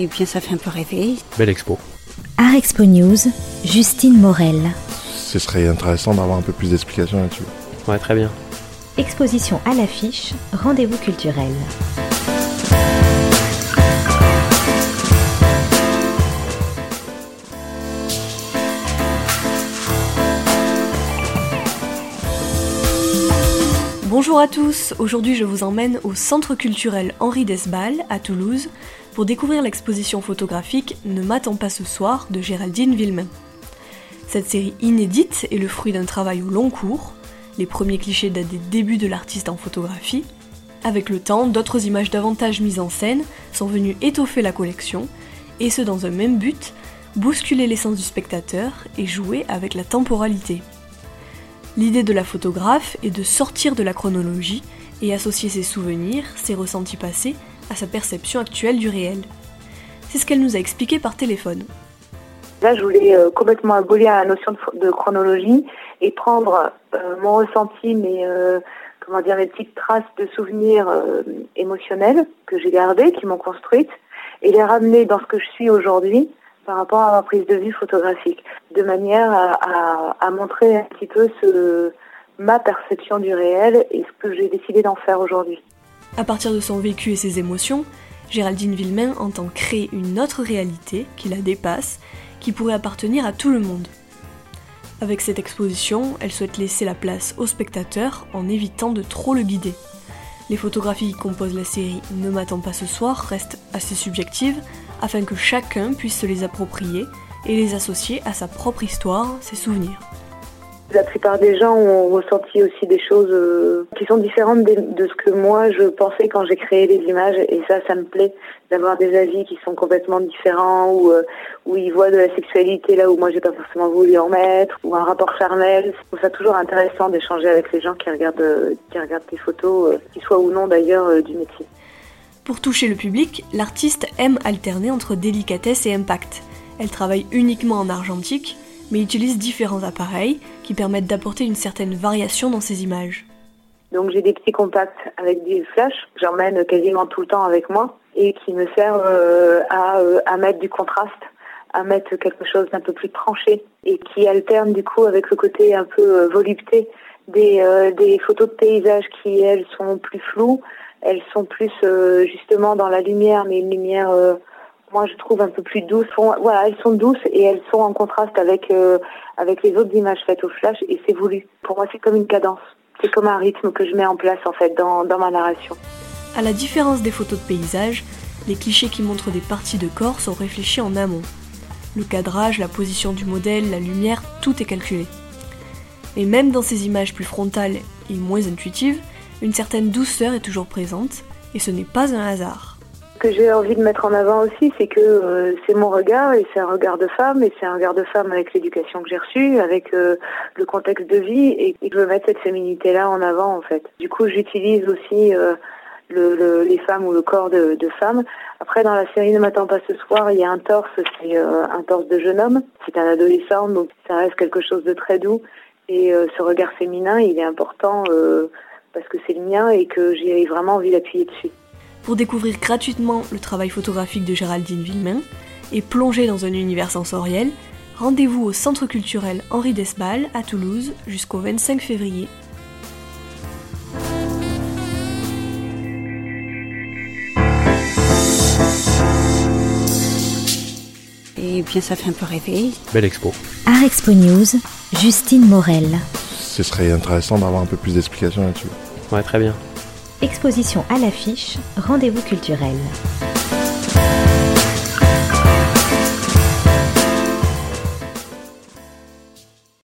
Et bien ça fait un peu rêver. Belle expo. Art Expo News, Justine Morel. Ce serait intéressant d'avoir un peu plus d'explications là-dessus. Ouais, très bien. Exposition à l'affiche, rendez-vous culturel. Bonjour à tous, aujourd'hui je vous emmène au Centre culturel Henri Desbal à Toulouse pour découvrir l'exposition photographique Ne m'attends pas ce soir de Géraldine Villemain. Cette série inédite est le fruit d'un travail au long cours, les premiers clichés datent des débuts de l'artiste en photographie. Avec le temps, d'autres images davantage mises en scène sont venues étoffer la collection, et ce dans un même but, bousculer l'essence du spectateur et jouer avec la temporalité. L'idée de la photographe est de sortir de la chronologie et associer ses souvenirs, ses ressentis passés, à sa perception actuelle du réel. C'est ce qu'elle nous a expliqué par téléphone. Là, je voulais euh, complètement abolir la notion de, chronologie et prendre euh, mon ressenti, mes, euh, comment dire, mes petites traces de souvenirs émotionnels que j'ai gardés, qui m'ont construite, et les ramener dans ce que je suis aujourd'hui par rapport à ma prise de vue photographique, de manière à, montrer un petit peu ma perception du réel et ce que j'ai décidé d'en faire aujourd'hui. À partir de son vécu et ses émotions, Géraldine Villemain entend créer une autre réalité qui la dépasse, qui pourrait appartenir à tout le monde. Avec cette exposition, elle souhaite laisser la place au spectateur en évitant de trop le guider. Les photographies qui composent la série Ne m'attends pas ce soir restent assez subjectives afin que chacun puisse se les approprier et les associer à sa propre histoire, ses souvenirs. La plupart des gens ont ressenti aussi des choses euh, qui sont différentes de, ce que moi je pensais quand j'ai créé les images et ça, ça me plaît d'avoir des avis qui sont complètement différents ou euh, où ils voient de la sexualité là où moi j'ai pas forcément voulu en mettre ou un rapport charnel. Je trouve ça toujours intéressant d'échanger avec les gens qui regardent euh, qui regardent tes photos, qu'ils soient ou non d'ailleurs du métier. Pour toucher le public, l'artiste aime alterner entre délicatesse et impact. Elle travaille uniquement en argentique mais utilise différents appareils qui permettent d'apporter une certaine variation dans ses images. Donc j'ai des petits compacts avec des flashs que j'emmène quasiment tout le temps avec moi et qui me servent euh, à, euh, à mettre du contraste, à mettre quelque chose d'un peu plus tranché et qui alterne du coup avec le côté un peu euh, volupté des photos de paysages qui elles sont plus floues, elles sont plus euh, justement dans la lumière mais une lumière moi je trouve un peu plus douces. Voilà, elles sont douces et elles sont en contraste avec euh, avec les autres images faites au flash et c'est voulu. Pour moi, c'est comme une cadence. C'est comme un rythme que je mets en place en fait dans, dans ma narration. À la différence des photos de paysage, les clichés qui montrent des parties de corps sont réfléchis en amont. Le cadrage, la position du modèle, la lumière, tout est calculé. Et même dans ces images plus frontales et moins intuitives, une certaine douceur est toujours présente, et ce n'est pas un hasard. Ce que j'ai envie de mettre en avant aussi, c'est que euh, c'est mon regard et c'est un regard de femme et c'est un regard de femme avec l'éducation que j'ai reçue, avec euh, le contexte de vie et, et, je veux mettre cette féminité-là en avant en fait. Du coup, j'utilise aussi euh, le, le, les femmes ou le corps de, de femmes. Après, dans la série Ne m'attends pas ce soir, il y a un torse, c'est un torse de jeune homme. C'est un adolescent, donc ça reste quelque chose de très doux. Et ce regard féminin, il est important parce que c'est le mien et que j'ai vraiment envie d'appuyer dessus pour découvrir gratuitement le travail photographique de Géraldine Villemain et plonger dans un univers sensoriel, rendez-vous au Centre culturel Henri Desbal à Toulouse jusqu'au 25 février. Et bien ça fait un peu rêver. Belle expo. Art Expo News, Justine Morel. Ce serait intéressant d'avoir un peu plus d'explications là-dessus. Ouais, très bien. Exposition à l'affiche, rendez-vous culturel.